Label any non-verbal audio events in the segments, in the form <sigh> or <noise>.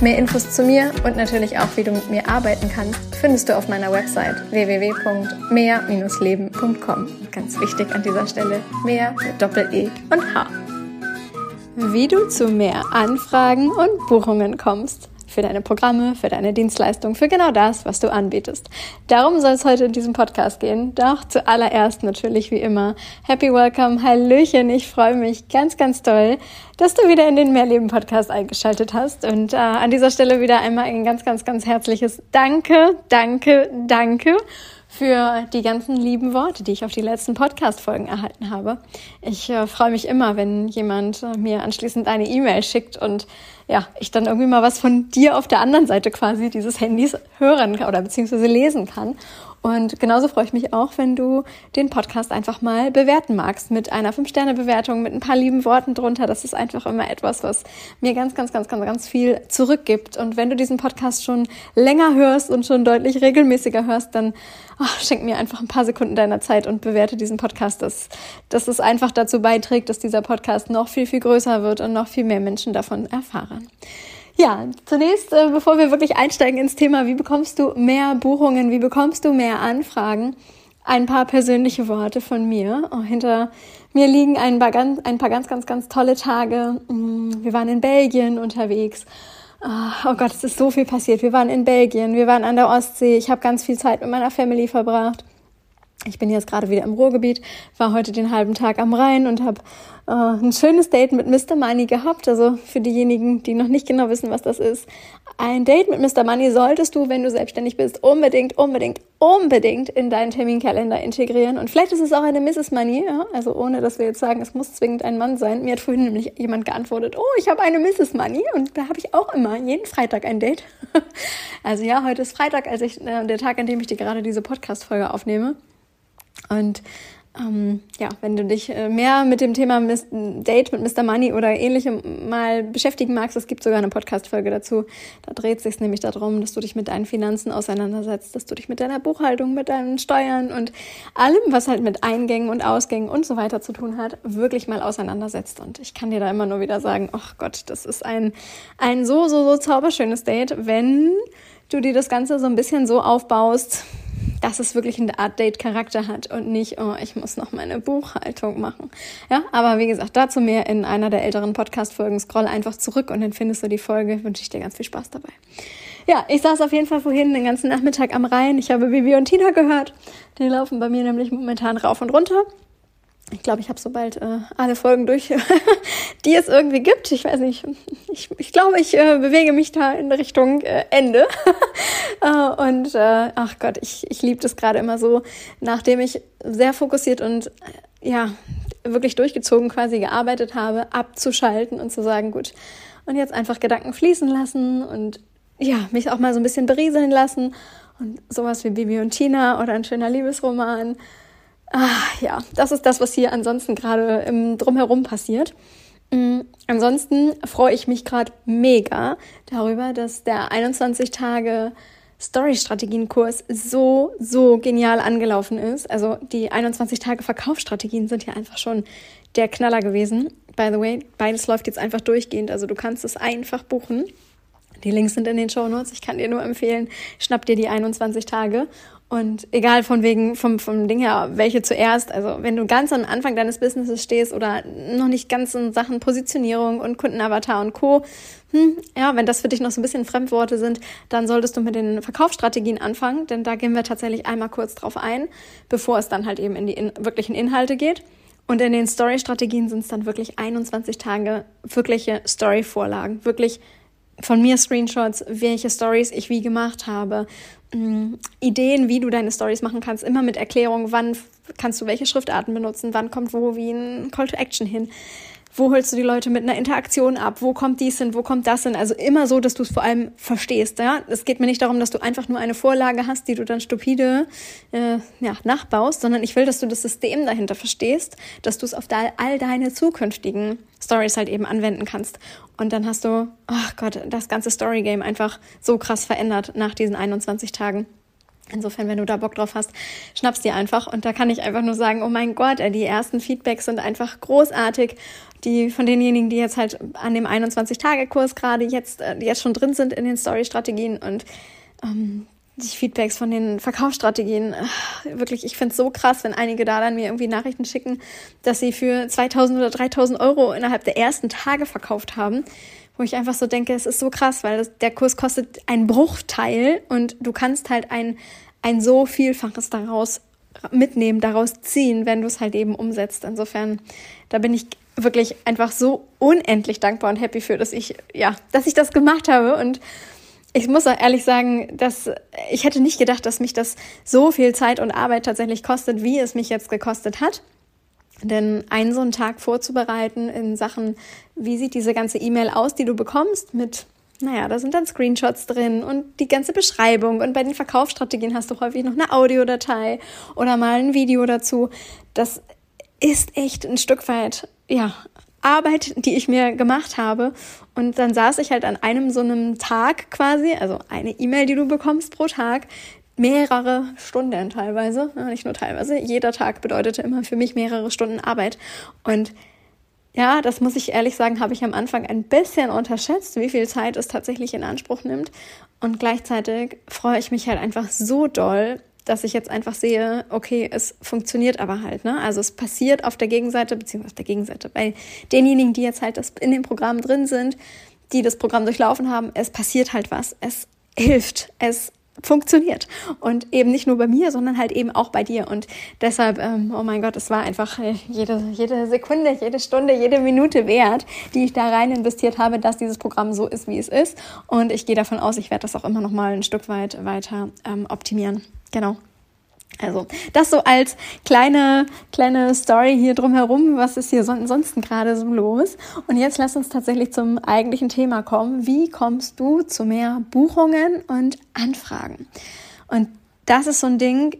Mehr Infos zu mir und natürlich auch, wie du mit mir arbeiten kannst, findest du auf meiner Website www.mehr-leben.com. Ganz wichtig an dieser Stelle, mehr mit Doppel-E und H. Wie du zu mehr Anfragen und Buchungen kommst für deine Programme, für deine Dienstleistung, für genau das, was du anbietest. Darum soll es heute in diesem Podcast gehen. Doch zuallererst natürlich wie immer Happy Welcome, Hallöchen. Ich freue mich ganz, ganz toll, dass du wieder in den Mehrleben Podcast eingeschaltet hast. Und äh, an dieser Stelle wieder einmal ein ganz, ganz, ganz herzliches Danke, danke, danke für die ganzen lieben Worte, die ich auf die letzten Podcast-Folgen erhalten habe. Ich äh, freue mich immer, wenn jemand äh, mir anschließend eine E-Mail schickt und ja, ich dann irgendwie mal was von dir auf der anderen Seite quasi dieses Handys hören oder beziehungsweise lesen kann. Und genauso freue ich mich auch, wenn du den Podcast einfach mal bewerten magst mit einer 5-Sterne-Bewertung, mit ein paar lieben Worten drunter. Das ist einfach immer etwas, was mir ganz, ganz, ganz, ganz, ganz viel zurückgibt. Und wenn du diesen Podcast schon länger hörst und schon deutlich regelmäßiger hörst, dann ach, schenk mir einfach ein paar Sekunden deiner Zeit und bewerte diesen Podcast, dass, dass es einfach dazu beiträgt, dass dieser Podcast noch viel, viel größer wird und noch viel mehr Menschen davon erfahren. Ja, zunächst, äh, bevor wir wirklich einsteigen ins Thema, wie bekommst du mehr Buchungen, wie bekommst du mehr Anfragen, ein paar persönliche Worte von mir. Oh, hinter mir liegen ein paar, ganz, ein paar ganz, ganz, ganz tolle Tage. Mm, wir waren in Belgien unterwegs. Ah, oh Gott, es ist so viel passiert. Wir waren in Belgien, wir waren an der Ostsee. Ich habe ganz viel Zeit mit meiner Family verbracht. Ich bin jetzt gerade wieder im Ruhrgebiet, war heute den halben Tag am Rhein und habe äh, ein schönes Date mit Mr. Money gehabt. Also für diejenigen, die noch nicht genau wissen, was das ist. Ein Date mit Mr. Money solltest du, wenn du selbstständig bist, unbedingt, unbedingt, unbedingt in deinen Terminkalender integrieren. Und vielleicht ist es auch eine Mrs. Money, ja? also ohne dass wir jetzt sagen, es muss zwingend ein Mann sein. Mir hat vorhin nämlich jemand geantwortet, oh, ich habe eine Mrs. Money und da habe ich auch immer jeden Freitag ein Date. <laughs> also ja, heute ist Freitag, als ich äh, der Tag, an dem ich dir gerade diese Podcast-Folge aufnehme. Und ähm, ja, wenn du dich äh, mehr mit dem Thema Date mit Mr. Money oder ähnlichem mal beschäftigen magst, es gibt sogar eine Podcast-Folge dazu. Da dreht sich nämlich darum, dass du dich mit deinen Finanzen auseinandersetzt, dass du dich mit deiner Buchhaltung, mit deinen Steuern und allem, was halt mit Eingängen und Ausgängen und so weiter zu tun hat, wirklich mal auseinandersetzt. Und ich kann dir da immer nur wieder sagen, ach Gott, das ist ein, ein so, so, so zauberschönes Date, wenn du dir das Ganze so ein bisschen so aufbaust, dass es wirklich eine Art Date-Charakter hat und nicht, oh, ich muss noch meine Buchhaltung machen. Ja, aber wie gesagt, dazu mehr in einer der älteren Podcast-Folgen. Scroll einfach zurück und dann findest du die Folge. Wünsche ich dir ganz viel Spaß dabei. Ja, ich saß auf jeden Fall vorhin den ganzen Nachmittag am Rhein. Ich habe Bibi und Tina gehört. Die laufen bei mir nämlich momentan rauf und runter. Ich glaube, ich habe sobald äh, alle Folgen durch, <laughs> die es irgendwie gibt. Ich weiß nicht. Ich, ich glaube, ich äh, bewege mich da in Richtung äh, Ende. <laughs> äh, und äh, ach Gott, ich, ich liebe das gerade immer so, nachdem ich sehr fokussiert und äh, ja, wirklich durchgezogen quasi gearbeitet habe, abzuschalten und zu sagen, gut, und jetzt einfach Gedanken fließen lassen und ja, mich auch mal so ein bisschen berieseln lassen. Und sowas wie Bibi und Tina oder ein schöner Liebesroman Ach, ja, das ist das, was hier ansonsten gerade im Drumherum passiert. Mhm. Ansonsten freue ich mich gerade mega darüber, dass der 21 Tage Story-Strategien-Kurs so, so genial angelaufen ist. Also die 21 Tage Verkaufsstrategien sind ja einfach schon der Knaller gewesen. By the way, beides läuft jetzt einfach durchgehend. Also du kannst es einfach buchen. Die Links sind in den Show Notes. Ich kann dir nur empfehlen, schnapp dir die 21 Tage und egal von wegen, vom, vom Ding her, welche zuerst, also wenn du ganz am Anfang deines Businesses stehst oder noch nicht ganz in Sachen Positionierung und Kundenavatar und Co., hm, ja, wenn das für dich noch so ein bisschen Fremdworte sind, dann solltest du mit den Verkaufsstrategien anfangen, denn da gehen wir tatsächlich einmal kurz drauf ein, bevor es dann halt eben in die in, wirklichen Inhalte geht. Und in den Story-Strategien sind es dann wirklich 21 Tage wirkliche Story-Vorlagen, wirklich von mir Screenshots, welche Stories ich wie gemacht habe, Ideen, wie du deine Stories machen kannst, immer mit Erklärung, wann kannst du welche Schriftarten benutzen, wann kommt wo wie ein Call to Action hin. wo holst du die Leute mit einer Interaktion ab, wo kommt dies hin, wo kommt das hin. Also immer so, dass du es vor allem verstehst. Ja? Es geht mir nicht darum, dass du einfach nur eine Vorlage hast, die du dann stupide äh, ja, nachbaust, sondern ich will, dass du das System dahinter verstehst, dass du es auf all deine zukünftigen Stories halt eben anwenden kannst. Und dann hast du, ach Gott, das ganze Story-Game einfach so krass verändert nach diesen 21 Tagen. Insofern, wenn du da Bock drauf hast, schnapp's dir einfach. Und da kann ich einfach nur sagen, oh mein Gott, die ersten Feedbacks sind einfach großartig. Die von denjenigen, die jetzt halt an dem 21-Tage-Kurs gerade jetzt, äh, jetzt schon drin sind in den Story-Strategien und ähm, die Feedbacks von den Verkaufsstrategien. Wirklich, ich find's so krass, wenn einige da dann mir irgendwie Nachrichten schicken, dass sie für 2000 oder 3000 Euro innerhalb der ersten Tage verkauft haben wo ich einfach so denke, es ist so krass, weil das, der Kurs kostet einen Bruchteil und du kannst halt ein, ein so Vielfaches daraus mitnehmen, daraus ziehen, wenn du es halt eben umsetzt. Insofern, da bin ich wirklich einfach so unendlich dankbar und happy für, dass ich, ja, dass ich das gemacht habe und ich muss auch ehrlich sagen, dass ich hätte nicht gedacht, dass mich das so viel Zeit und Arbeit tatsächlich kostet, wie es mich jetzt gekostet hat. Denn einen so einen Tag vorzubereiten in Sachen, wie sieht diese ganze E-Mail aus, die du bekommst, mit, naja, da sind dann Screenshots drin und die ganze Beschreibung. Und bei den Verkaufsstrategien hast du häufig noch eine Audiodatei oder mal ein Video dazu. Das ist echt ein Stück weit, ja, Arbeit, die ich mir gemacht habe. Und dann saß ich halt an einem so einem Tag quasi, also eine E-Mail, die du bekommst pro Tag, mehrere Stunden teilweise, nicht nur teilweise. Jeder Tag bedeutete immer für mich mehrere Stunden Arbeit. Und ja, das muss ich ehrlich sagen, habe ich am Anfang ein bisschen unterschätzt, wie viel Zeit es tatsächlich in Anspruch nimmt. Und gleichzeitig freue ich mich halt einfach so doll, dass ich jetzt einfach sehe, okay, es funktioniert aber halt, ne? Also es passiert auf der Gegenseite, beziehungsweise auf der Gegenseite, bei denjenigen, die jetzt halt das in dem Programm drin sind, die das Programm durchlaufen haben, es passiert halt was. Es hilft. Es funktioniert. Und eben nicht nur bei mir, sondern halt eben auch bei dir. Und deshalb, ähm, oh mein Gott, es war einfach äh, jede, jede Sekunde, jede Stunde, jede Minute wert, die ich da rein investiert habe, dass dieses Programm so ist, wie es ist. Und ich gehe davon aus, ich werde das auch immer noch mal ein Stück weit weiter ähm, optimieren. Genau. Also, das so als kleine, kleine Story hier drumherum. Was ist hier ansonsten gerade so los? Und jetzt lass uns tatsächlich zum eigentlichen Thema kommen. Wie kommst du zu mehr Buchungen und Anfragen? Und das ist so ein Ding.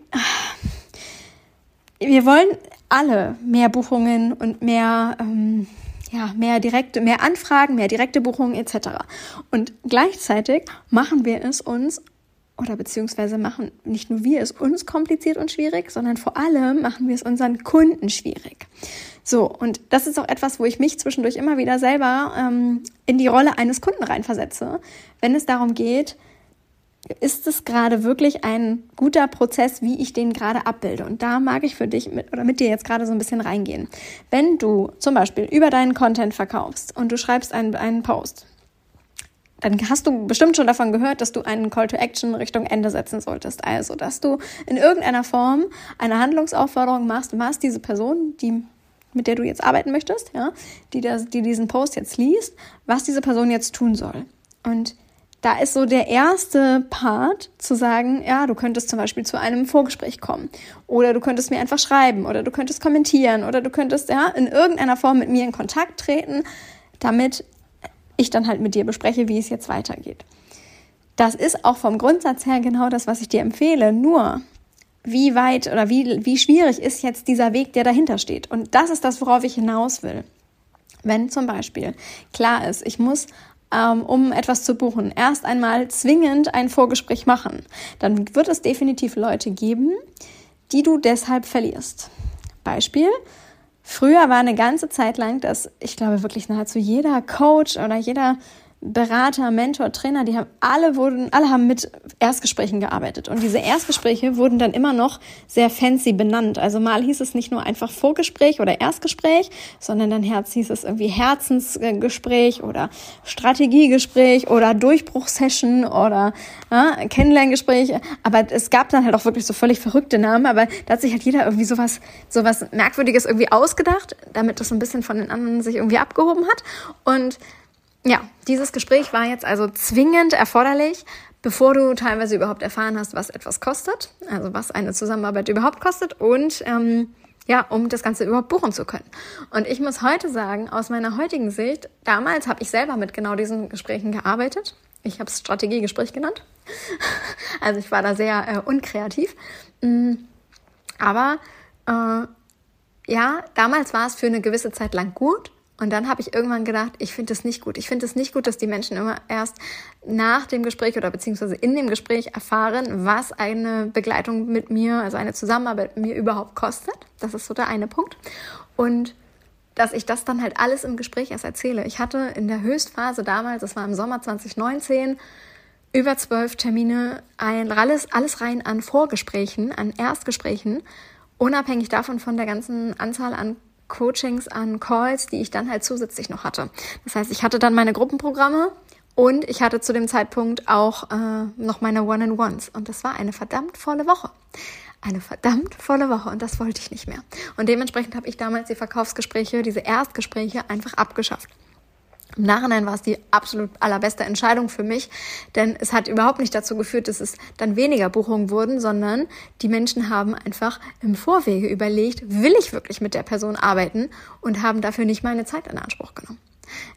Wir wollen alle mehr Buchungen und mehr, ähm, ja, mehr direkte, mehr Anfragen, mehr direkte Buchungen etc. Und gleichzeitig machen wir es uns oder beziehungsweise machen nicht nur wir es uns kompliziert und schwierig, sondern vor allem machen wir es unseren Kunden schwierig. So, und das ist auch etwas, wo ich mich zwischendurch immer wieder selber ähm, in die Rolle eines Kunden reinversetze, wenn es darum geht, ist es gerade wirklich ein guter Prozess, wie ich den gerade abbilde? Und da mag ich für dich mit, oder mit dir jetzt gerade so ein bisschen reingehen. Wenn du zum Beispiel über deinen Content verkaufst und du schreibst einen, einen Post, dann hast du bestimmt schon davon gehört, dass du einen Call to Action Richtung Ende setzen solltest. Also, dass du in irgendeiner Form eine Handlungsaufforderung machst, was diese Person, die mit der du jetzt arbeiten möchtest, ja, die, das, die diesen Post jetzt liest, was diese Person jetzt tun soll. Und da ist so der erste Part zu sagen, ja, du könntest zum Beispiel zu einem Vorgespräch kommen oder du könntest mir einfach schreiben oder du könntest kommentieren oder du könntest ja in irgendeiner Form mit mir in Kontakt treten, damit ich dann halt mit dir bespreche, wie es jetzt weitergeht. Das ist auch vom Grundsatz her genau das, was ich dir empfehle. Nur, wie weit oder wie, wie schwierig ist jetzt dieser Weg, der dahinter steht? Und das ist das, worauf ich hinaus will. Wenn zum Beispiel klar ist, ich muss ähm, um etwas zu buchen, erst einmal zwingend ein Vorgespräch machen, dann wird es definitiv Leute geben, die du deshalb verlierst. Beispiel, Früher war eine ganze Zeit lang, dass ich glaube wirklich nahezu jeder Coach oder jeder Berater, Mentor, Trainer, die haben alle wurden, alle haben mit Erstgesprächen gearbeitet. Und diese Erstgespräche wurden dann immer noch sehr fancy benannt. Also mal hieß es nicht nur einfach Vorgespräch oder Erstgespräch, sondern dann Herz hieß es irgendwie Herzensgespräch oder Strategiegespräch oder Durchbruchsession oder ja, Kennenlerngespräch. Aber es gab dann halt auch wirklich so völlig verrückte Namen. Aber da hat sich halt jeder irgendwie sowas, sowas Merkwürdiges irgendwie ausgedacht, damit das so ein bisschen von den anderen sich irgendwie abgehoben hat. Und ja, dieses Gespräch war jetzt also zwingend erforderlich, bevor du teilweise überhaupt erfahren hast, was etwas kostet, also was eine Zusammenarbeit überhaupt kostet und ähm, ja, um das Ganze überhaupt buchen zu können. Und ich muss heute sagen, aus meiner heutigen Sicht, damals habe ich selber mit genau diesen Gesprächen gearbeitet. Ich habe es Strategiegespräch genannt. <laughs> Also ich war da sehr äh, unkreativ. Mm, aber äh, ja, damals war es für eine gewisse Zeit lang gut. Und dann habe ich irgendwann gedacht, ich finde es nicht gut. Ich finde es nicht gut, dass die Menschen immer erst nach dem Gespräch oder beziehungsweise in dem Gespräch erfahren, was eine Begleitung mit mir, also eine Zusammenarbeit mit mir überhaupt kostet. Das ist so der eine Punkt. Und dass ich das dann halt alles im Gespräch erst erzähle. Ich hatte in der Höchstphase damals, das war im Sommer 2019, über zwölf Termine, ein, alles, alles rein an Vorgesprächen, an Erstgesprächen, unabhängig davon von der ganzen Anzahl an Coachings, an Calls, die ich dann halt zusätzlich noch hatte. Das heißt, ich hatte dann meine Gruppenprogramme und ich hatte zu dem Zeitpunkt auch äh, noch meine One-on-Ones. Und das war eine verdammt volle Woche. Eine verdammt volle Woche und das wollte ich nicht mehr. Und dementsprechend habe ich damals die Verkaufsgespräche, diese Erstgespräche einfach abgeschafft. Im Nachhinein war es die absolut allerbeste Entscheidung für mich, denn es hat überhaupt nicht dazu geführt, dass es dann weniger Buchungen wurden, sondern die Menschen haben einfach im Vorwege überlegt, will ich wirklich mit der Person arbeiten und haben dafür nicht meine Zeit in Anspruch genommen.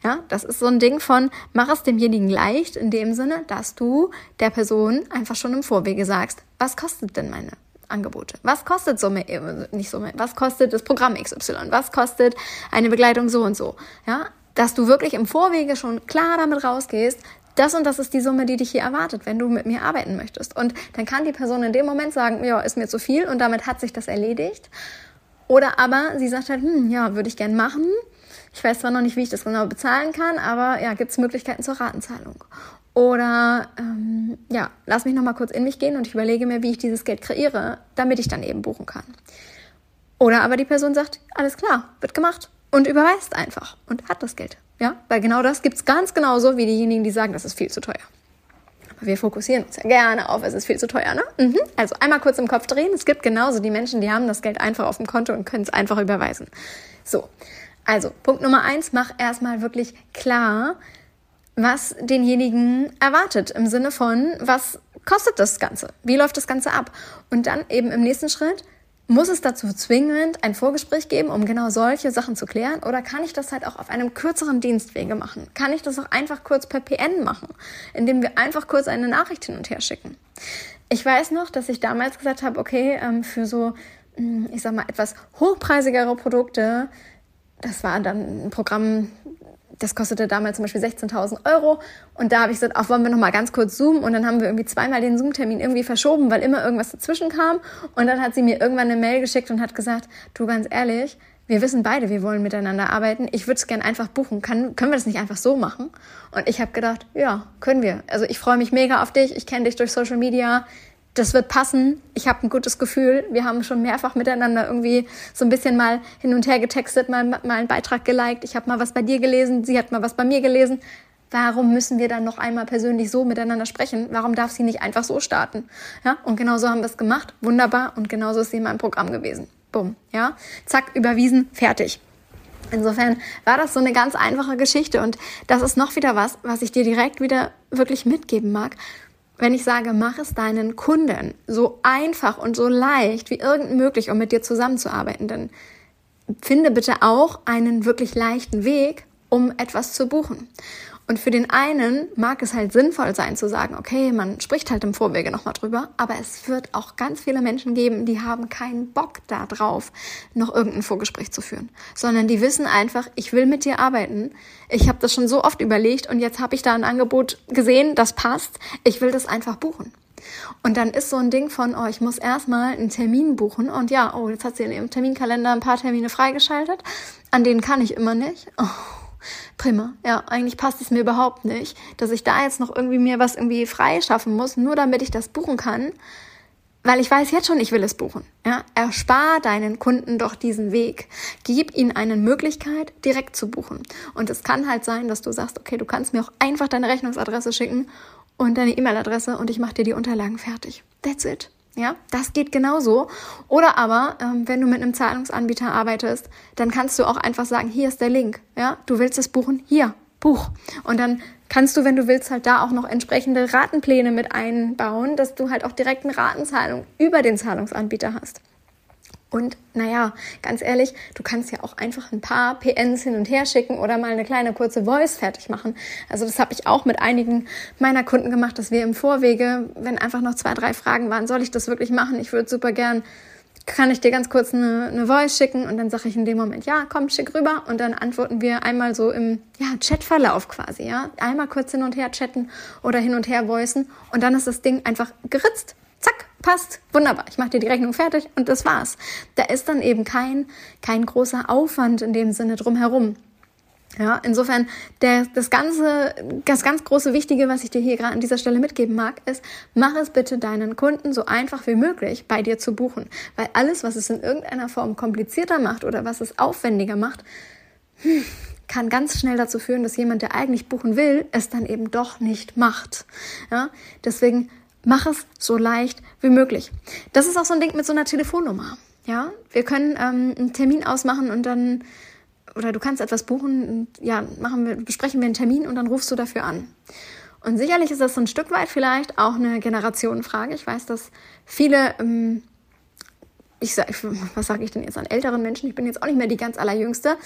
Ja, das ist so ein Ding von, mach es demjenigen leicht in dem Sinne, dass du der Person einfach schon im Vorwege sagst, was kostet denn meine Angebote? Was kostet Summe, nicht Summe, was kostet das Programm XY? Was kostet eine Begleitung so und so? Ja, dass du wirklich im Vorwege schon klar damit rausgehst, das und das ist die Summe, die dich hier erwartet, wenn du mit mir arbeiten möchtest. Und dann kann die Person in dem Moment sagen, ja, ist mir zu viel und damit hat sich das erledigt. Oder aber sie sagt halt, hm, ja, würde ich gern machen. Ich weiß zwar noch nicht, wie ich das genau bezahlen kann, aber ja, gibt es Möglichkeiten zur Ratenzahlung. Oder ähm, ja, lass mich noch mal kurz in mich gehen und ich überlege mir, wie ich dieses Geld kreiere, damit ich dann eben buchen kann. Oder aber die Person sagt, alles klar, wird gemacht und überweist einfach und hat das Geld. Ja, weil genau das gibt's ganz genauso wie diejenigen, die sagen, das ist viel zu teuer. Aber wir fokussieren uns ja gerne auf, es ist viel zu teuer, ne? Mhm. Also einmal kurz im Kopf drehen. Es gibt genauso die Menschen, die haben das Geld einfach auf dem Konto und können es einfach überweisen. So. Also, Punkt Nummer eins, mach erstmal wirklich klar, was denjenigen erwartet im Sinne von, was kostet das Ganze? Wie läuft das Ganze ab? Und dann eben im nächsten Schritt, muss es dazu zwingend ein Vorgespräch geben, um genau solche Sachen zu klären? Oder kann ich das halt auch auf einem kürzeren Dienstwege machen? Kann ich das auch einfach kurz per PN machen, indem wir einfach kurz eine Nachricht hin und her schicken? Ich weiß noch, dass ich damals gesagt habe, okay, ähm, für so, hm, ich sag mal, etwas hochpreisigere Produkte, das war dann ein Programm, das kostete damals zum Beispiel 16.000 Euro. Und da habe ich gesagt, auch wollen wir noch mal ganz kurz zoomen. Und dann haben wir irgendwie zweimal den Zoom-Termin irgendwie verschoben, weil immer irgendwas dazwischen kam. Und dann hat sie mir irgendwann eine Mail geschickt und hat gesagt, du ganz ehrlich, wir wissen beide, wir wollen miteinander arbeiten. Ich würde es gerne einfach buchen. Kann, können wir das nicht einfach so machen? Und ich habe gedacht, ja, können wir. Also ich freue mich mega auf dich. Ich kenne dich durch Social Media das wird passen. Ich habe ein gutes Gefühl. Wir haben schon mehrfach miteinander irgendwie so ein bisschen mal hin und her getextet, mal, mal einen Beitrag geliked. Ich habe mal was bei dir gelesen, sie hat mal was bei mir gelesen. Warum müssen wir dann noch einmal persönlich so miteinander sprechen? Warum darf sie nicht einfach so starten? Ja, und genau so haben wir es gemacht. Wunderbar. Und genauso ist sie in meinem Programm gewesen. Bumm. Ja, zack, überwiesen, fertig. Insofern war das so eine ganz einfache Geschichte und das ist noch wieder was, was ich dir direkt wieder wirklich mitgeben mag wenn ich sage, mach es deinen Kunden so einfach und so leicht wie irgend möglich, um mit dir zusammenzuarbeiten, dann finde bitte auch einen wirklich leichten Weg, um etwas zu buchen. Und für den einen mag es halt sinnvoll sein zu sagen, okay, man spricht halt im Vorwege nochmal drüber, aber es wird auch ganz viele Menschen geben, die haben keinen Bock darauf, noch irgendein Vorgespräch zu führen, sondern die wissen einfach, ich will mit dir arbeiten, ich habe das schon so oft überlegt und jetzt habe ich da ein Angebot gesehen, das passt, ich will das einfach buchen. Und dann ist so ein Ding von, oh, ich muss erstmal einen Termin buchen. Und ja, oh, jetzt hat sie in ihrem Terminkalender ein paar Termine freigeschaltet, an denen kann ich immer nicht. Oh Prima. Ja, eigentlich passt es mir überhaupt nicht, dass ich da jetzt noch irgendwie mir was irgendwie freischaffen muss, nur damit ich das buchen kann, weil ich weiß jetzt schon, ich will es buchen. Ja, erspar deinen Kunden doch diesen Weg. Gib ihnen eine Möglichkeit, direkt zu buchen. Und es kann halt sein, dass du sagst, okay, du kannst mir auch einfach deine Rechnungsadresse schicken und deine E-Mail-Adresse und ich mache dir die Unterlagen fertig. That's it. Ja, das geht genauso. Oder aber, ähm, wenn du mit einem Zahlungsanbieter arbeitest, dann kannst du auch einfach sagen, hier ist der Link. Ja, du willst es buchen, hier, buch. Und dann kannst du, wenn du willst, halt da auch noch entsprechende Ratenpläne mit einbauen, dass du halt auch direkt eine Ratenzahlung über den Zahlungsanbieter hast. Und naja, ganz ehrlich, du kannst ja auch einfach ein paar PNs hin und her schicken oder mal eine kleine kurze Voice fertig machen. Also das habe ich auch mit einigen meiner Kunden gemacht, dass wir im Vorwege, wenn einfach noch zwei, drei Fragen waren, soll ich das wirklich machen? Ich würde super gern, kann ich dir ganz kurz eine, eine Voice schicken? Und dann sage ich in dem Moment, ja, komm, schick rüber. Und dann antworten wir einmal so im ja, Chatverlauf quasi, ja. Einmal kurz hin und her chatten oder hin und her voicen. Und dann ist das Ding einfach geritzt. Passt, wunderbar, ich mache dir die Rechnung fertig und das war's. Da ist dann eben kein, kein großer Aufwand in dem Sinne drumherum. Ja, insofern, der, das ganze, das ganz große Wichtige, was ich dir hier gerade an dieser Stelle mitgeben mag, ist, mach es bitte deinen Kunden so einfach wie möglich bei dir zu buchen. Weil alles, was es in irgendeiner Form komplizierter macht oder was es aufwendiger macht, hm, kann ganz schnell dazu führen, dass jemand, der eigentlich buchen will, es dann eben doch nicht macht. Ja, deswegen mach es so leicht wie möglich. Das ist auch so ein Ding mit so einer Telefonnummer. Ja, wir können ähm, einen Termin ausmachen und dann, oder du kannst etwas buchen, ja, machen wir, besprechen wir einen Termin und dann rufst du dafür an. Und sicherlich ist das so ein Stück weit vielleicht auch eine Generationenfrage. Ich weiß, dass viele, ähm, ich sag, was sage ich denn jetzt an älteren Menschen? Ich bin jetzt auch nicht mehr die ganz allerjüngste,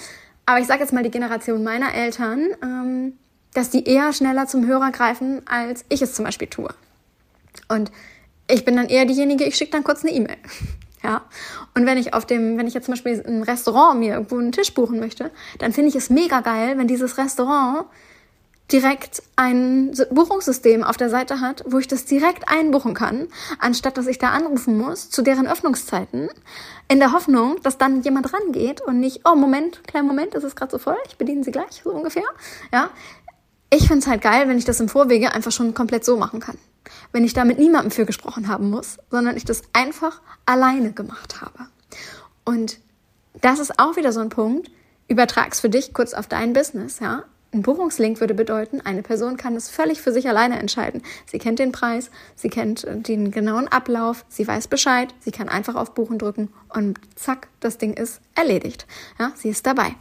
aber ich sage jetzt mal die Generation meiner Eltern, ähm, dass die eher schneller zum Hörer greifen, als ich es zum Beispiel tue. Und ich bin dann eher diejenige, ich schicke dann kurz eine E-Mail. <laughs> Ja. Und wenn ich auf dem, wenn ich jetzt zum Beispiel ein Restaurant mir irgendwo einen Tisch buchen möchte, dann finde ich es mega geil, wenn dieses Restaurant direkt ein Buchungssystem auf der Seite hat, wo ich das direkt einbuchen kann, anstatt dass ich da anrufen muss zu deren Öffnungszeiten, in der Hoffnung, dass dann jemand rangeht und nicht, oh Moment, kleinen Moment, ist es gerade so voll, ich bediene sie gleich, so ungefähr. Ja. Ich finde es halt geil, wenn ich das im Vorwege einfach schon komplett so machen kann wenn ich da mit niemandem für gesprochen haben muss, sondern ich das einfach alleine gemacht habe. Und das ist auch wieder so ein Punkt, übertrag's für dich kurz auf dein Business, ja. Ein Buchungslink würde bedeuten, eine Person kann es völlig für sich alleine entscheiden. Sie kennt den Preis, sie kennt den genauen Ablauf, sie weiß Bescheid, sie kann einfach auf Buchen drücken und zack, das Ding ist erledigt. Ja, sie ist dabei.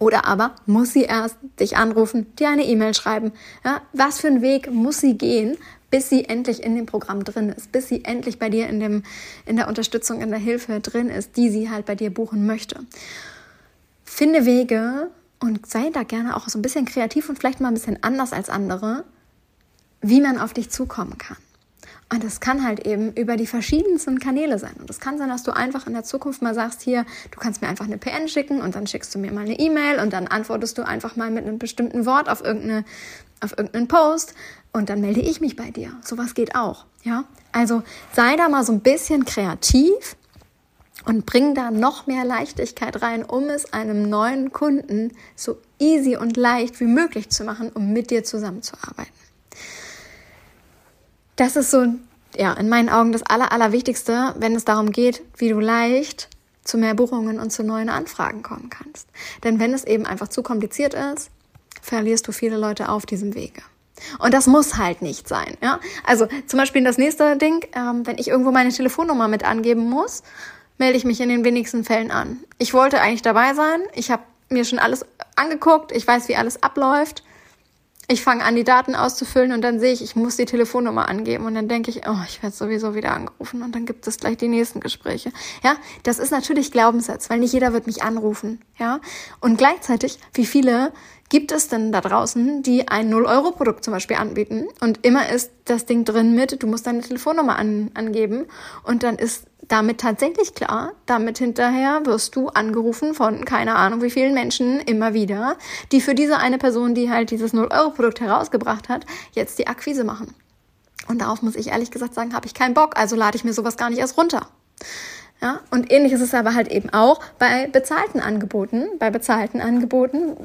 Oder aber muss sie erst dich anrufen, dir eine E-Mail schreiben. Ja, was für einen Weg muss sie gehen, bis sie endlich in dem Programm drin ist, bis sie endlich bei dir in, dem, in der Unterstützung, in der Hilfe drin ist, die sie halt bei dir buchen möchte. Finde Wege und sei da gerne auch so ein bisschen kreativ und vielleicht mal ein bisschen anders als andere, wie man auf dich zukommen kann. Und das kann halt eben über die verschiedensten Kanäle sein. Und das kann sein, dass du einfach in der Zukunft mal sagst, hier, du kannst mir einfach eine PN schicken und dann schickst du mir mal eine E-Mail und dann antwortest du einfach mal mit einem bestimmten Wort auf irgendeine, auf irgendeinen Post und dann melde ich mich bei dir. Sowas geht auch, ja? Also sei da mal so ein bisschen kreativ und bring da noch mehr Leichtigkeit rein, um es einem neuen Kunden so easy und leicht wie möglich zu machen, um mit dir zusammenzuarbeiten. Das ist so, ja, in meinen Augen das Aller, Allerwichtigste, wenn es darum geht, wie du leicht zu mehr Buchungen und zu neuen Anfragen kommen kannst. Denn wenn es eben einfach zu kompliziert ist, verlierst du viele Leute auf diesem Wege. Und das muss halt nicht sein. Ja? Also zum Beispiel das nächste Ding, ähm, wenn ich irgendwo meine Telefonnummer mit angeben muss, melde ich mich in den wenigsten Fällen an. Ich wollte eigentlich dabei sein. Ich habe mir schon alles angeguckt. Ich weiß, wie alles abläuft. Ich fange an, die Daten auszufüllen und dann sehe ich, ich muss die Telefonnummer angeben und dann denke ich, oh, ich werde sowieso wieder angerufen und dann gibt es gleich die nächsten Gespräche. Ja, das ist natürlich Glaubenssatz, weil nicht jeder wird mich anrufen. Ja, und gleichzeitig, wie viele gibt es denn da draußen, die ein 0-Euro-Produkt zum Beispiel anbieten und immer ist das Ding drin mit, du musst deine Telefonnummer an, angeben und dann ist damit tatsächlich klar, damit hinterher wirst du angerufen von keine Ahnung wie vielen Menschen immer wieder, die für diese eine Person, die halt dieses 0-Euro-Produkt herausgebracht hat, jetzt die Akquise machen. Und darauf muss ich ehrlich gesagt sagen, habe ich keinen Bock, also lade ich mir sowas gar nicht erst runter. Ja, und ähnlich ist es aber halt eben auch bei bezahlten Angeboten. Bei bezahlten Angeboten,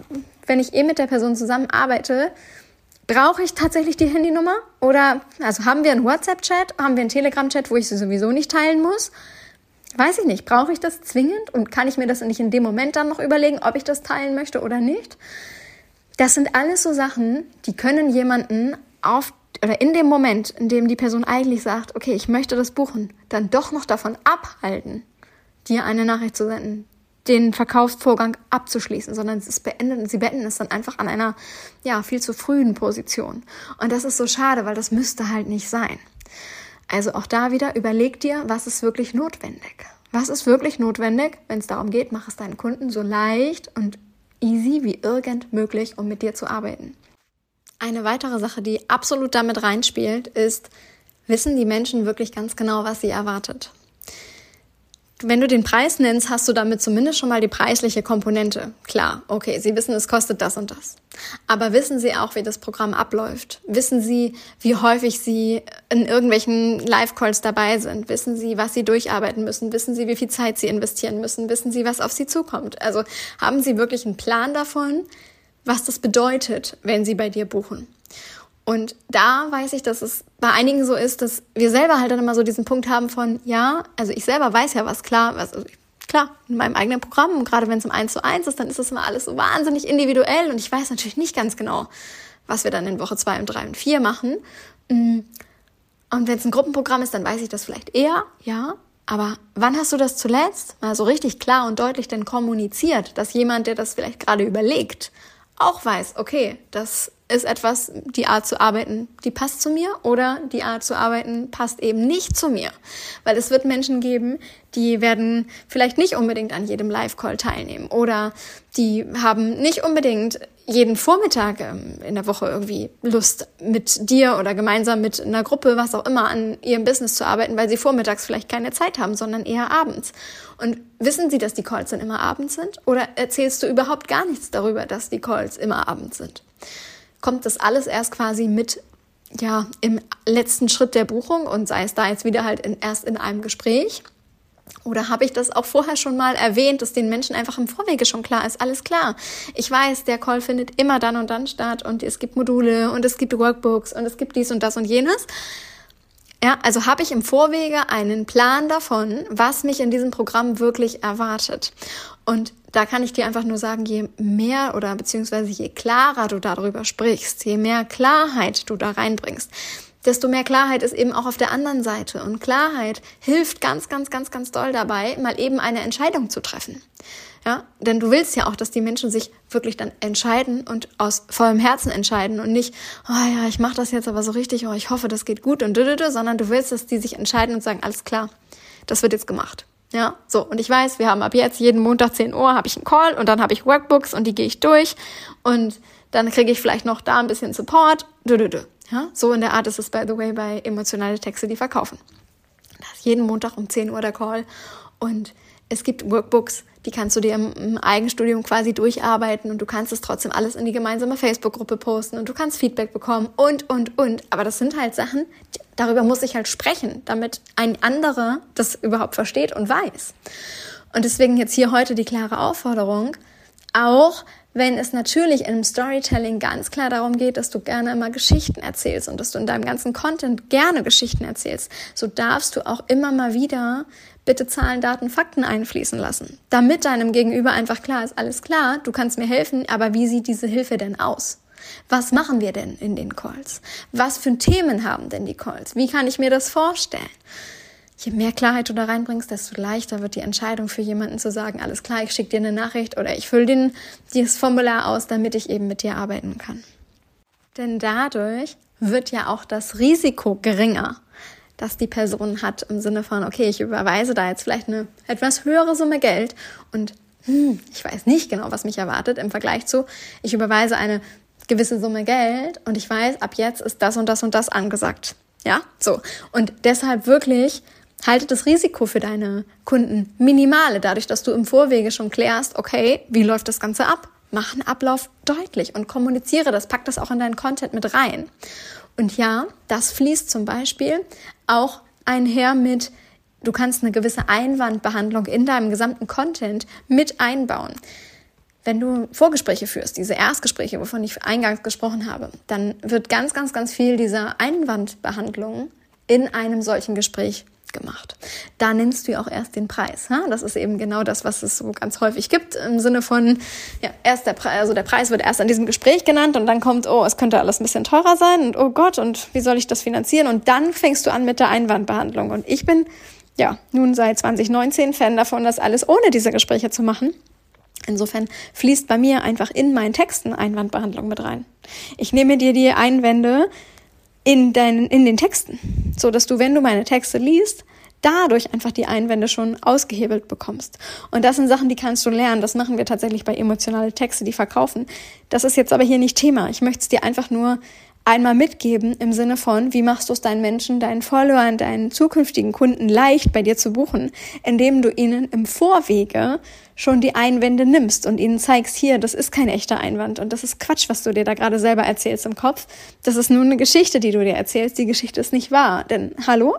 wenn ich eh mit der Person zusammenarbeite, brauche ich tatsächlich die Handynummer? Oder, also haben wir einen WhatsApp-Chat, haben wir einen Telegram-Chat, wo ich sie sowieso nicht teilen muss? Weiß ich nicht. Brauche ich das zwingend? Und kann ich mir das nicht in dem Moment dann noch überlegen, ob ich das teilen möchte oder nicht? Das sind alles so Sachen, die können jemanden auf oder in dem Moment, in dem die Person eigentlich sagt, okay, ich möchte das buchen, dann doch noch davon abhalten, dir eine Nachricht zu senden, den Verkaufsvorgang abzuschließen, sondern es beendet, sie beenden es dann einfach an einer ja viel zu frühen Position. Und das ist so schade, weil das müsste halt nicht sein. Also auch da wieder überleg dir, was ist wirklich notwendig. Was ist wirklich notwendig, wenn es darum geht, mach es deinen Kunden so leicht und easy wie irgend möglich, um mit dir zu arbeiten. Eine weitere Sache, die absolut damit reinspielt, ist, wissen die Menschen wirklich ganz genau, was sie erwartet. Wenn du den Preis nennst, hast du damit zumindest schon mal die preisliche Komponente. Klar, okay, sie wissen, es kostet das und das. Aber wissen sie auch, wie das Programm abläuft? Wissen sie, wie häufig sie in irgendwelchen Live-Calls dabei sind? Wissen sie, was sie durcharbeiten müssen? Wissen sie, wie viel Zeit sie investieren müssen? Wissen sie, was auf sie zukommt? Also haben sie wirklich einen Plan davon, was das bedeutet, wenn sie bei dir buchen? Und da weiß ich, dass es bei einigen so ist, dass wir selber halt dann immer so diesen Punkt haben von, ja, also ich selber weiß ja was klar, was, also klar, in meinem eigenen Programm, gerade wenn es um eins zu eins ist, dann ist das immer alles so wahnsinnig individuell und ich weiß natürlich nicht ganz genau, was wir dann in Woche zwei und drei und vier machen. Mm. Und wenn es ein Gruppenprogramm ist, dann weiß ich das vielleicht eher, ja. Aber wann hast du das zuletzt mal so richtig klar und deutlich denn kommuniziert, dass jemand, der das vielleicht gerade überlegt, auch weiß, okay, das ist etwas, die Art zu arbeiten, die passt zu mir oder die Art zu arbeiten passt eben nicht zu mir. Weil es wird Menschen geben, die werden vielleicht nicht unbedingt an jedem Live-Call teilnehmen oder die haben nicht unbedingt jeden Vormittag ähm, in der Woche irgendwie Lust mit dir oder gemeinsam mit einer Gruppe, was auch immer, an ihrem Business zu arbeiten, weil sie vormittags vielleicht keine Zeit haben, sondern eher abends. Und wissen sie, dass die Calls dann immer abends sind? Oder erzählst du überhaupt gar nichts darüber, dass die Calls immer abends sind? Kommt das alles erst quasi mit ja, im letzten Schritt der Buchung und sei es da jetzt wieder halt in, erst in einem Gespräch? Oder habe ich das auch vorher schon mal erwähnt, dass den Menschen einfach im Vorwege schon klar ist? Alles klar. Ich weiß, der Call findet immer dann und dann statt und es gibt Module und es gibt Workbooks und es gibt dies und das und jenes. Ja, also habe ich im Vorwege einen Plan davon, was mich in diesem Programm wirklich erwartet. Und da kann ich dir einfach nur sagen, je mehr oder beziehungsweise je klarer du darüber sprichst, je mehr Klarheit du da reinbringst, desto mehr Klarheit ist eben auch auf der anderen Seite. Und Klarheit hilft ganz, ganz, ganz, ganz doll dabei, mal eben eine Entscheidung zu treffen. Ja, denn du willst ja auch, dass die Menschen sich wirklich dann entscheiden und aus vollem Herzen entscheiden und nicht, oh ja, ich mache das jetzt aber so richtig, oh, ich hoffe, das geht gut und dödödö, sondern du willst, dass die sich entscheiden und sagen, alles klar, das wird jetzt gemacht. Ja, so. Und ich weiß, wir haben ab jetzt jeden Montag 10 Uhr habe ich einen Call und dann habe ich Workbooks und die gehe ich durch und dann kriege ich vielleicht noch da ein bisschen Support. Dödödö. Ja, so in der Art ist es, by the way, bei emotionale Texte, die verkaufen. Da ist jeden Montag um 10 Uhr der Call und es gibt Workbooks, die kannst du dir im, Eigenstudium quasi durcharbeiten und du kannst es trotzdem alles in die gemeinsame Facebook-Gruppe posten und du kannst Feedback bekommen und, und, und. Aber das sind halt Sachen, darüber muss ich halt sprechen, damit ein anderer das überhaupt versteht und weiß. Und deswegen jetzt hier heute die klare Aufforderung, auch wenn es natürlich im Storytelling ganz klar darum geht, dass du gerne immer Geschichten erzählst und dass du in deinem ganzen Content gerne Geschichten erzählst, so darfst du auch immer mal wieder bitte Zahlen, Daten, Fakten einfließen lassen, damit deinem Gegenüber einfach klar ist, alles klar, du kannst mir helfen, aber wie sieht diese Hilfe denn aus? Was machen wir denn in den Calls? Was für Themen haben denn die Calls? Wie kann ich mir das vorstellen? je mehr Klarheit du da reinbringst, desto leichter wird die Entscheidung für jemanden zu sagen, alles klar, ich schicke dir eine Nachricht oder ich fülle den, dieses Formular aus, damit ich eben mit dir arbeiten kann. Denn dadurch wird ja auch das Risiko geringer, dass die Person hat im Sinne von, okay, ich überweise da jetzt vielleicht eine etwas höhere Summe Geld und hm, ich weiß nicht genau, was mich erwartet im Vergleich zu, ich überweise eine gewisse Summe Geld und ich weiß, ab jetzt ist das und das und das angesagt. Ja, so. Und deshalb wirklich Halte das Risiko für deine Kunden minimale, dadurch, dass du im Vorwege schon klärst, okay, wie läuft das Ganze ab? Mach einen Ablauf deutlich und kommuniziere das, pack das auch in deinen Content mit rein. Und ja, das fließt zum Beispiel auch einher mit, du kannst eine gewisse Einwandbehandlung in deinem gesamten Content mit einbauen. Wenn du Vorgespräche führst, diese Erstgespräche, wovon ich eingangs gesprochen habe, dann wird ganz, ganz, ganz viel dieser Einwandbehandlung in einem solchen Gespräch gemacht. Da nennst du ja auch erst den Preis. Ha? Das ist eben genau das, was es so ganz häufig gibt im Sinne von, ja, erst der Preis, also der Preis wird erst an diesem Gespräch genannt und dann kommt, oh, es könnte alles ein bisschen teurer sein und oh Gott, und wie soll ich das finanzieren? Und dann fängst du an mit der Einwandbehandlung. Und ich bin, ja, nun seit 2019 Fan davon, das alles ohne diese Gespräche zu machen. Insofern fließt bei mir einfach in meinen Texten Einwandbehandlung mit rein. Ich nehme dir die Einwände in deinen, in den Texten. So dass du, wenn du meine Texte liest, dadurch einfach die Einwände schon ausgehebelt bekommst. Und das sind Sachen, die kannst du lernen. Das machen wir tatsächlich bei emotionale Texte, die verkaufen. Das ist jetzt aber hier nicht Thema. Ich möchte es dir einfach nur einmal mitgeben im Sinne von, wie machst du es deinen Menschen, deinen Followern, deinen zukünftigen Kunden leicht bei dir zu buchen, indem du ihnen im Vorwege schon die Einwände nimmst und ihnen zeigst, hier, das ist kein echter Einwand und das ist Quatsch, was du dir da gerade selber erzählst im Kopf. Das ist nur eine Geschichte, die du dir erzählst. Die Geschichte ist nicht wahr. Denn, hallo?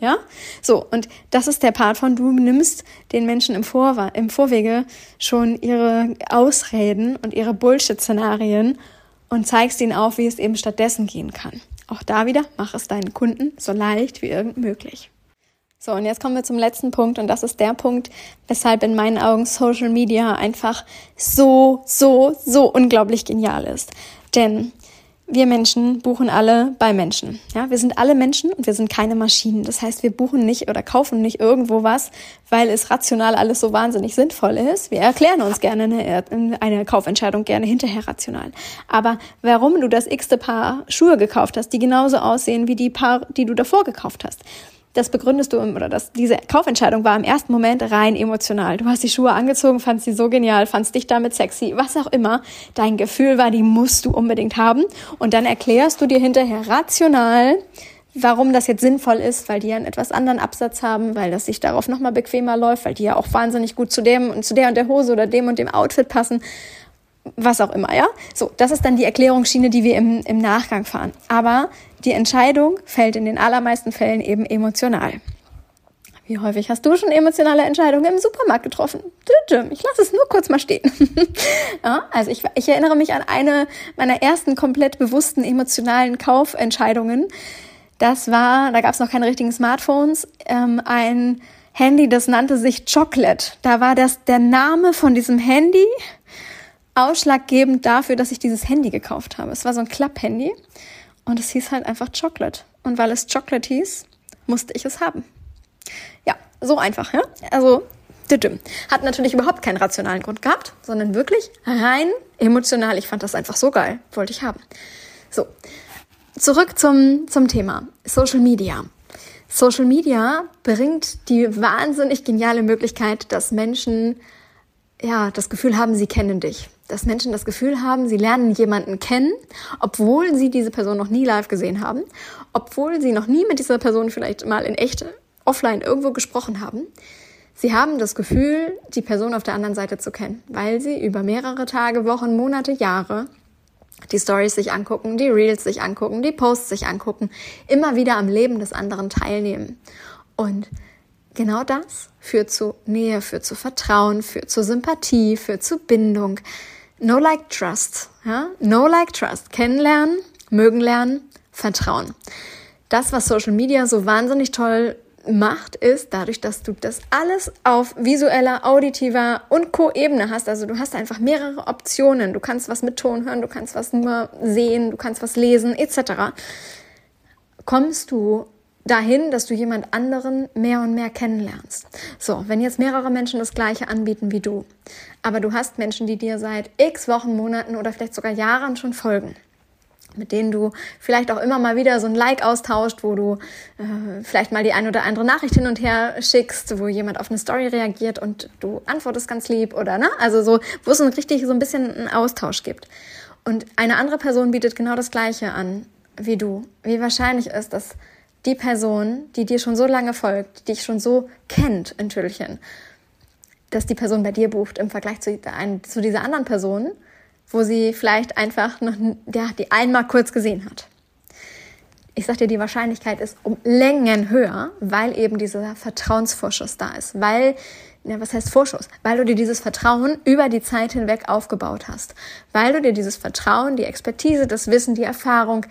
Ja? So. Und das ist der Part von, du nimmst den Menschen im, Vor im Vorwege schon ihre Ausreden und ihre Bullshit-Szenarien und zeigst ihnen auf, wie es eben stattdessen gehen kann. Auch da wieder, mach es deinen Kunden so leicht wie irgend möglich. So, und jetzt kommen wir zum letzten Punkt und das ist der Punkt, weshalb in meinen Augen Social Media einfach so, so, so unglaublich genial ist. Denn wir Menschen buchen alle bei Menschen. Ja, wir sind alle Menschen und wir sind keine Maschinen. Das heißt, wir buchen nicht oder kaufen nicht irgendwo was, weil es rational alles so wahnsinnig sinnvoll ist. Wir erklären uns gerne eine, eine Kaufentscheidung gerne hinterher rational. Aber warum du das x-te Paar Schuhe gekauft hast, die genauso aussehen wie die Paar, die du davor gekauft hast, das begründest du, oder das, diese Kaufentscheidung war im ersten Moment rein emotional. Du hast die Schuhe angezogen, fandst sie so genial, fandst dich damit sexy, was auch immer. Dein Gefühl war, die musst du unbedingt haben. Und dann erklärst du dir hinterher rational, warum das jetzt sinnvoll ist, weil die ja einen etwas anderen Absatz haben, weil das sich darauf nochmal bequemer läuft, weil die ja auch wahnsinnig gut zu dem und zu der und der Hose oder dem und dem Outfit passen was auch immer, ja? So, das ist dann die Erklärungsschiene, die wir im, im Nachgang fahren. Aber die Entscheidung fällt in den allermeisten Fällen eben emotional. Wie häufig hast du schon emotionale Entscheidungen im Supermarkt getroffen? Ich lasse es nur kurz mal stehen. <laughs> ja, also ich, ich erinnere mich an eine meiner ersten komplett bewussten emotionalen Kaufentscheidungen. Das war, da gab es noch keine richtigen Smartphones, ähm, ein Handy, das nannte sich Chocolate. Da war das der Name von diesem Handy ausschlaggebend dafür, dass ich dieses Handy gekauft habe. Es war so ein Klapp-Handy und es hieß halt einfach Chocolate. Und weil es Chocolate hieß, musste ich es haben. Ja, so einfach, ja? Also, hat natürlich überhaupt keinen rationalen Grund gehabt, sondern wirklich rein emotional. Ich fand das einfach so geil. Wollte ich haben. So. Zurück zum, zum Thema. Social Media. Social Media bringt die wahnsinnig geniale Möglichkeit, dass Menschen ja, das Gefühl haben, sie kennen dich. Dass Menschen das Gefühl haben, sie lernen jemanden kennen, obwohl sie diese Person noch nie live gesehen haben, obwohl sie noch nie mit dieser Person vielleicht mal in echt offline irgendwo gesprochen haben. Sie haben das Gefühl, die Person auf der anderen Seite zu kennen, weil sie über mehrere Tage, Wochen, Monate, Jahre die Stories sich angucken, die Reels sich angucken, die Posts sich angucken, immer wieder am Leben des anderen teilnehmen. Und genau das führt zu Nähe, führt zu Vertrauen, führt zu Sympathie, führt zu Bindung. No like trust, ja? No like trust. Kennenlernen, mögen lernen, Vertrauen. Das, was Social Media so wahnsinnig toll macht, ist dadurch, dass du das alles auf visueller, auditiver und Co-Ebene hast. Also du hast einfach mehrere Optionen. Du kannst was mit Ton hören, du kannst was nur sehen, du kannst was lesen, etc. Kommst du dahin, dass du jemand anderen mehr und mehr kennenlernst. So, wenn jetzt mehrere Menschen das Gleiche anbieten wie du, aber du hast Menschen, die dir seit x Wochen, Monaten oder vielleicht sogar Jahren schon folgen, mit denen du vielleicht auch immer mal wieder so ein Like austauscht, wo du äh, vielleicht mal die ein oder andere Nachricht hin und her schickst, wo jemand auf eine Story reagiert und du antwortest ganz lieb oder ne? Also so, wo es ein richtig so ein bisschen einen Austausch gibt. Und eine andere Person bietet genau das Gleiche an wie du. Wie wahrscheinlich ist, dass die Person, die dir schon so lange folgt, die dich schon so kennt in Tüllchen, dass die Person bei dir bucht im Vergleich zu, ein, zu dieser anderen Person, wo sie vielleicht einfach noch ja, die einmal kurz gesehen hat. Ich sag dir, die Wahrscheinlichkeit ist um Längen höher, weil eben dieser Vertrauensvorschuss da ist, weil ja, was heißt Vorschuss? Weil du dir dieses Vertrauen über die Zeit hinweg aufgebaut hast. Weil du dir dieses Vertrauen, die Expertise, das Wissen, die Erfahrung,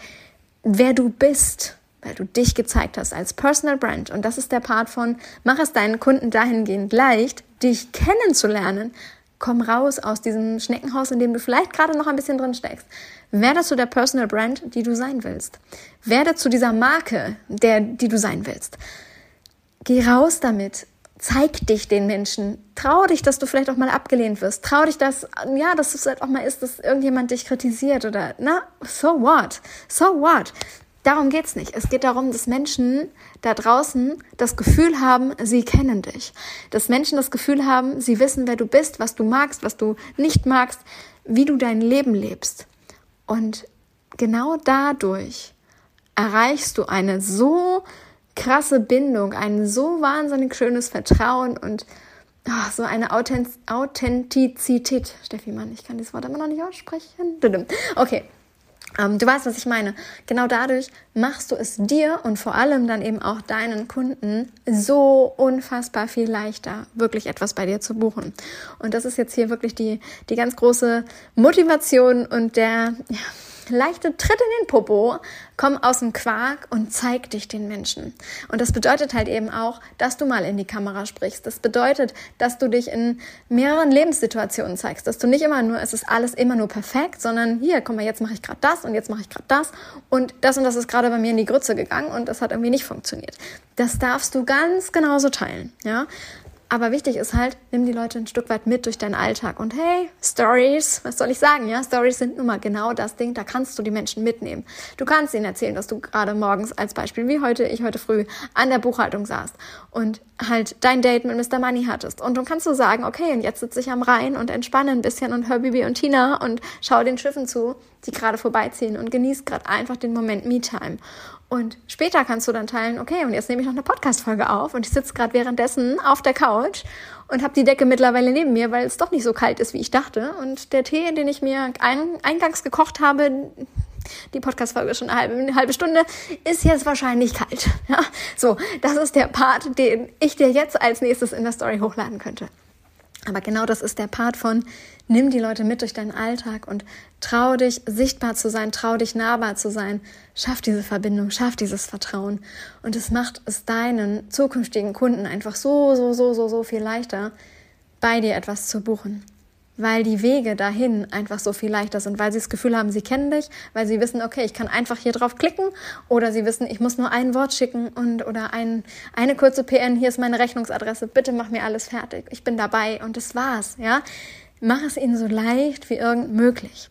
wer du bist, weil du dich gezeigt hast als Personal Brand. Und das ist der Part von, mach es deinen Kunden dahingehend leicht, dich kennenzulernen. Komm raus aus diesem Schneckenhaus, in dem du vielleicht gerade noch ein bisschen drin steckst. Werde zu der Personal Brand, die du sein willst. Werde zu dieser Marke, der, die du sein willst. Geh raus damit. Zeig dich den Menschen. Trau dich, dass du vielleicht auch mal abgelehnt wirst. Trau dich, dass, ja, dass es halt auch mal ist, dass irgendjemand dich kritisiert oder, na, so what? So what? Darum geht es nicht. Es geht darum, dass Menschen da draußen das Gefühl haben, sie kennen dich. Dass Menschen das Gefühl haben, sie wissen, wer du bist, was du magst, was du nicht magst, wie du dein Leben lebst. Und genau dadurch erreichst du eine so krasse Bindung, ein so wahnsinnig schönes Vertrauen und oh, so eine Authentizität. Steffi Mann, ich kann dieses Wort immer noch nicht aussprechen. Okay, ähm, du weißt, was ich meine. Genau dadurch machst du es dir und vor allem dann eben auch deinen Kunden so unfassbar viel leichter, wirklich etwas bei dir zu buchen. Und das ist jetzt hier wirklich die, die ganz große Motivation und der, ja, leichte Tritt in den Popo, komm aus dem Quark und zeig dich den Menschen. Und das bedeutet halt eben auch, dass du mal in die Kamera sprichst. Das bedeutet, dass du dich in mehreren Lebenssituationen zeigst, dass du nicht immer nur, es ist alles immer nur perfekt, sondern hier, komm mal, jetzt mache ich gerade das und jetzt mache ich gerade das und das und das ist gerade bei mir in die Grütze gegangen und das hat irgendwie nicht funktioniert. Das darfst du ganz genauso teilen, ja? Aber wichtig ist halt, nimm die Leute ein Stück weit mit durch deinen Alltag. Und hey, Stories, was soll ich sagen? Ja, Stories sind nun mal genau das Ding, da kannst du die Menschen mitnehmen. Du kannst ihnen erzählen, dass du gerade morgens als Beispiel, wie heute, ich heute früh, an der Buchhaltung saßt und halt dein Date mit Mr. Money hattest. Und dann kannst du sagen, okay, und jetzt sitze ich am Rhein und entspanne ein bisschen und höre Bibi und Tina und schaue den Schiffen zu, die gerade vorbeiziehen und genieß gerade einfach den Moment Me-Time. Und später kannst du dann teilen, okay, und jetzt nehme ich noch eine Podcast-Folge auf und ich sitze gerade währenddessen auf der Couch und habe die Decke mittlerweile neben mir, weil es doch nicht so kalt ist, wie ich dachte. Und der Tee, den ich mir ein, eingangs gekocht habe, die Podcast-Folge schon eine halbe, eine halbe Stunde, ist jetzt wahrscheinlich kalt. <laughs> Ja? So, das ist der Part, den ich dir jetzt als nächstes in der Story hochladen könnte. Aber genau das ist der Part von, nimm die Leute mit durch deinen Alltag und trau dich, sichtbar zu sein, trau dich, nahbar zu sein. Schaff diese Verbindung, schaff dieses Vertrauen. Und es macht es deinen zukünftigen Kunden einfach so, so, so, so, so viel leichter, bei dir etwas zu buchen weil die Wege dahin einfach so viel leichter sind, weil sie das Gefühl haben, sie kennen dich, weil sie wissen, okay, ich kann einfach hier drauf klicken oder sie wissen, ich muss nur ein Wort schicken und oder ein, eine kurze PN, hier ist meine Rechnungsadresse, bitte mach mir alles fertig, ich bin dabei und das war's, ja. Mach es ihnen so leicht wie irgend möglich.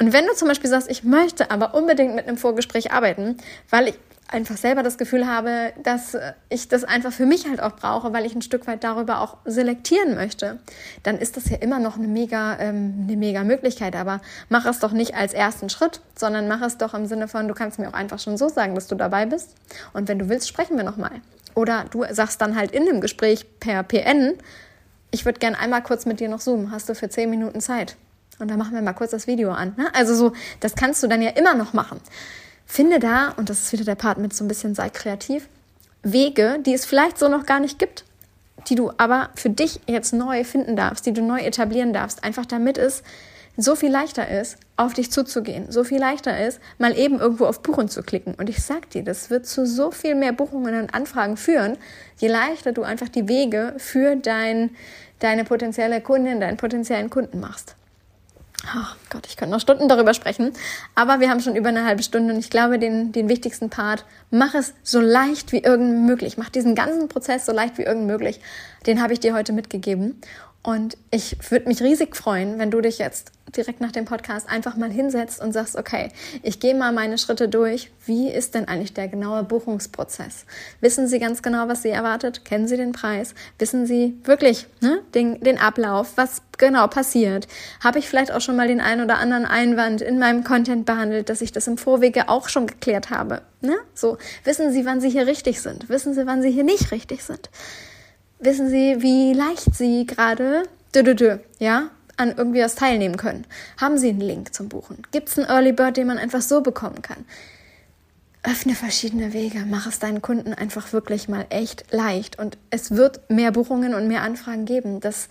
Und wenn du zum Beispiel sagst, ich möchte aber unbedingt mit einem Vorgespräch arbeiten, weil ich einfach selber das Gefühl habe, dass ich das einfach für mich halt auch brauche, weil ich ein Stück weit darüber auch selektieren möchte, dann ist das ja immer noch eine mega, ähm, eine mega Möglichkeit. Aber mach es doch nicht als ersten Schritt, sondern mach es doch im Sinne von, du kannst mir auch einfach schon so sagen, dass du dabei bist. Und wenn du willst, sprechen wir nochmal. Oder du sagst dann halt in dem Gespräch per PN, ich würde gern einmal kurz mit dir noch zoomen. Hast du für zehn Minuten Zeit? Und dann machen wir mal kurz das Video an. Ne? Also so, das kannst du dann ja immer noch machen. Finde da, und das ist wieder der Part mit so ein bisschen sei kreativ, Wege, die es vielleicht so noch gar nicht gibt, die du aber für dich jetzt neu finden darfst, die du neu etablieren darfst, einfach damit es so viel leichter ist, auf dich zuzugehen, so viel leichter ist, mal eben irgendwo auf Buchen zu klicken. Und ich sag dir, das wird zu so viel mehr Buchungen und Anfragen führen, je leichter du einfach die Wege für dein, deine potenzielle Kundin, deinen potenziellen Kunden machst. Oh Gott, ich könnte noch Stunden darüber sprechen. Aber wir haben schon über eine halbe Stunde und ich glaube, den, den wichtigsten Part, mach es so leicht wie irgend möglich. Mach diesen ganzen Prozess so leicht wie irgend möglich. Den habe ich dir heute mitgegeben. Und ich würde mich riesig freuen, wenn du dich jetzt direkt nach dem Podcast einfach mal hinsetzt und sagst, okay, ich gehe mal meine Schritte durch. Wie ist denn eigentlich der genaue Buchungsprozess? Wissen Sie ganz genau, was Sie erwartet? Kennen Sie den Preis? Wissen Sie wirklich ne, den, den Ablauf, was genau passiert? Habe ich vielleicht auch schon mal den einen oder anderen Einwand in meinem Content behandelt, dass ich das im Vorwege auch schon geklärt habe? Ne? So, wissen Sie, wann Sie hier richtig sind? Wissen Sie, wann Sie hier nicht richtig sind? Wissen Sie, wie leicht Sie gerade ja, an irgendwie was teilnehmen können? Haben Sie einen Link zum Buchen? Gibt es einen Early Bird, den man einfach so bekommen kann? Öffne verschiedene Wege, mach es deinen Kunden einfach wirklich mal echt leicht und es wird mehr Buchungen und mehr Anfragen geben. Das,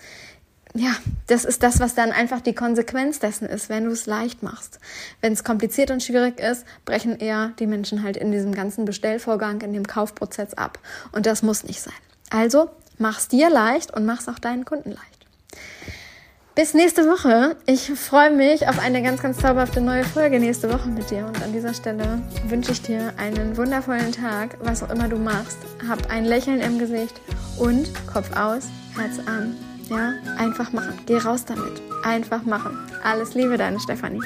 ja, das ist das, was dann einfach die Konsequenz dessen ist, wenn du es leicht machst. Wenn es kompliziert und schwierig ist, brechen eher die Menschen halt in diesem ganzen Bestellvorgang, in dem Kaufprozess ab. Und das muss nicht sein. Also Mach's dir leicht und mach's auch deinen Kunden leicht. Bis nächste Woche. Ich freue mich auf eine ganz, ganz zauberhafte neue Folge nächste Woche mit dir. Und an dieser Stelle wünsche ich dir einen wundervollen Tag, was auch immer du machst. Hab ein Lächeln im Gesicht und Kopf aus, Herz an. Ja, einfach machen. Geh raus damit. Einfach machen. Alles Liebe, deine Stefanie.